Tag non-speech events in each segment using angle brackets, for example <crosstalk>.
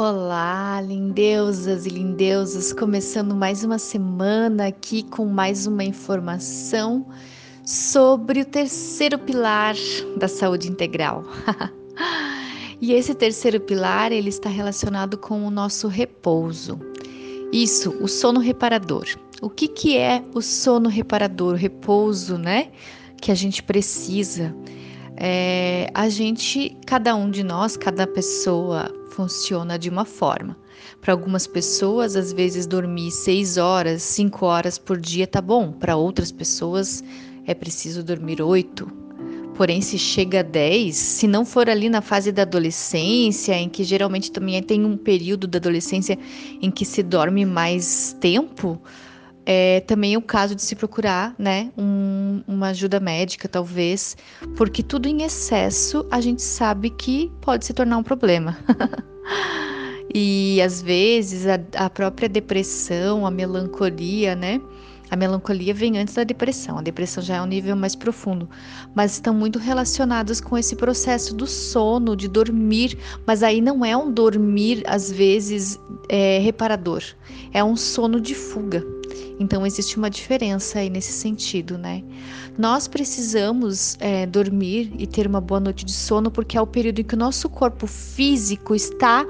Olá, lindeusas e lindeusos, começando mais uma semana aqui com mais uma informação sobre o terceiro pilar da saúde integral. <laughs> e esse terceiro pilar, ele está relacionado com o nosso repouso. Isso, o sono reparador. O que que é o sono reparador, o repouso, né? Que a gente precisa. É, a gente, cada um de nós, cada pessoa funciona de uma forma. Para algumas pessoas, às vezes dormir seis horas, cinco horas por dia tá bom. Para outras pessoas, é preciso dormir oito. Porém, se chega a 10, se não for ali na fase da adolescência, em que geralmente também tem um período da adolescência em que se dorme mais tempo, é também o caso de se procurar, né, um, uma ajuda médica, talvez, porque tudo em excesso a gente sabe que pode se tornar um problema. <laughs> e às vezes a, a própria depressão, a melancolia, né? A melancolia vem antes da depressão, a depressão já é um nível mais profundo, mas estão muito relacionados com esse processo do sono, de dormir, mas aí não é um dormir, às vezes, é, reparador, é um sono de fuga. Então existe uma diferença aí nesse sentido, né? Nós precisamos é, dormir e ter uma boa noite de sono porque é o período em que o nosso corpo físico está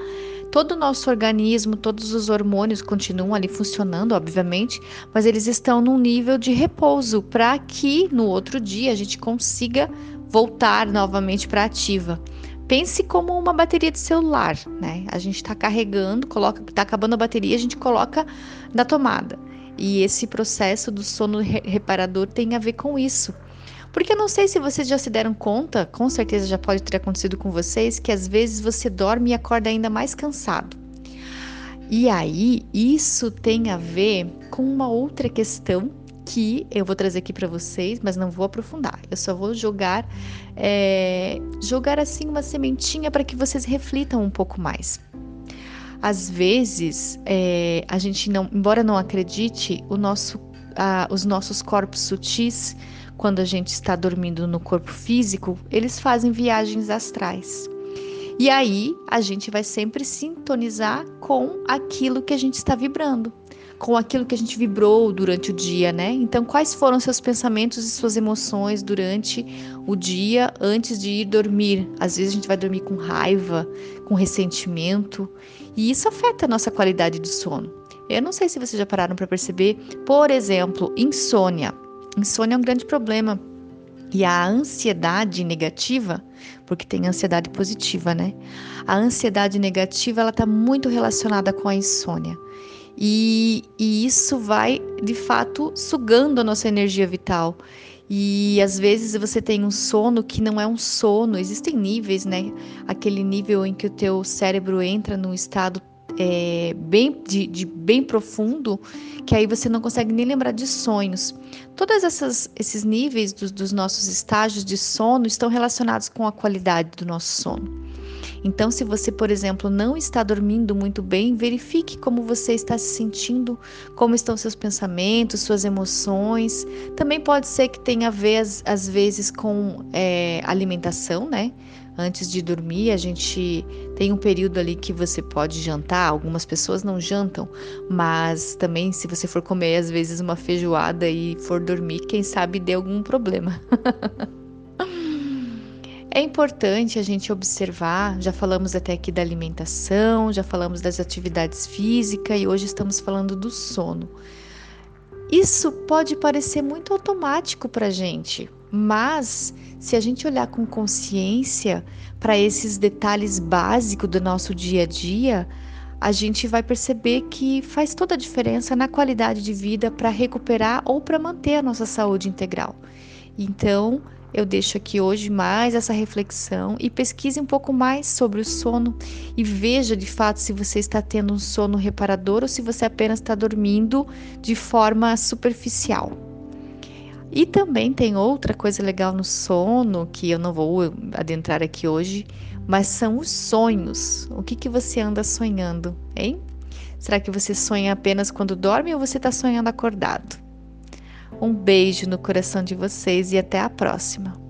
todo o nosso organismo, todos os hormônios continuam ali funcionando, obviamente, mas eles estão num nível de repouso para que no outro dia a gente consiga voltar novamente para ativa. Pense como uma bateria de celular, né? A gente está carregando, coloca, está acabando a bateria, a gente coloca na tomada. E esse processo do sono reparador tem a ver com isso. Porque eu não sei se vocês já se deram conta, com certeza já pode ter acontecido com vocês, que às vezes você dorme e acorda ainda mais cansado. E aí, isso tem a ver com uma outra questão que eu vou trazer aqui para vocês, mas não vou aprofundar. Eu só vou jogar, é, jogar assim uma sementinha para que vocês reflitam um pouco mais. Às vezes, é, a gente não, embora não acredite, nosso, a, os nossos corpos sutis, quando a gente está dormindo no corpo físico, eles fazem viagens astrais. E aí a gente vai sempre sintonizar com aquilo que a gente está vibrando com aquilo que a gente vibrou durante o dia, né? Então, quais foram seus pensamentos e suas emoções durante o dia antes de ir dormir? Às vezes a gente vai dormir com raiva, com ressentimento, e isso afeta a nossa qualidade de sono. Eu não sei se vocês já pararam para perceber, por exemplo, insônia. Insônia é um grande problema. E a ansiedade negativa, porque tem ansiedade positiva, né? A ansiedade negativa, ela está muito relacionada com a insônia. E, e isso vai, de fato, sugando a nossa energia vital. E às vezes você tem um sono que não é um sono, existem níveis, né? Aquele nível em que o teu cérebro entra num estado é, bem, de, de, bem profundo, que aí você não consegue nem lembrar de sonhos. Todos esses níveis dos, nossos estágios de sono estão relacionados com a qualidade do nosso sono. Então, se você, por exemplo, não está dormindo muito bem, verifique como você está se sentindo, como estão seus pensamentos, suas emoções. Também pode ser que tenha a ver, às, vezes, com é, alimentação, né? Antes de dormir, a gente tem um período ali que você pode jantar. Algumas pessoas não jantam, mas também, se você for comer, às vezes, uma feijoada e for dormir, quem sabe dê algum problema. <laughs> É importante a gente observar, já falamos até aqui da alimentação, já falamos das atividades físicas e hoje estamos falando do sono. Isso pode parecer muito automático para gente, mas se a gente olhar com consciência para esses detalhes básicos do nosso dia a dia, a gente vai perceber que faz toda a diferença na qualidade de vida para recuperar ou para manter a nossa saúde integral. Então, eu deixo aqui hoje mais essa reflexão e pesquise um pouco mais sobre o sono e veja de fato se você está tendo um sono reparador ou se você apenas está dormindo de forma superficial. E também tem outra coisa legal no sono que eu não vou adentrar aqui hoje, mas são os sonhos. O que, que você anda sonhando, hein? Será que você sonha apenas quando dorme ou você está sonhando acordado? Um beijo no coração de vocês e até a próxima.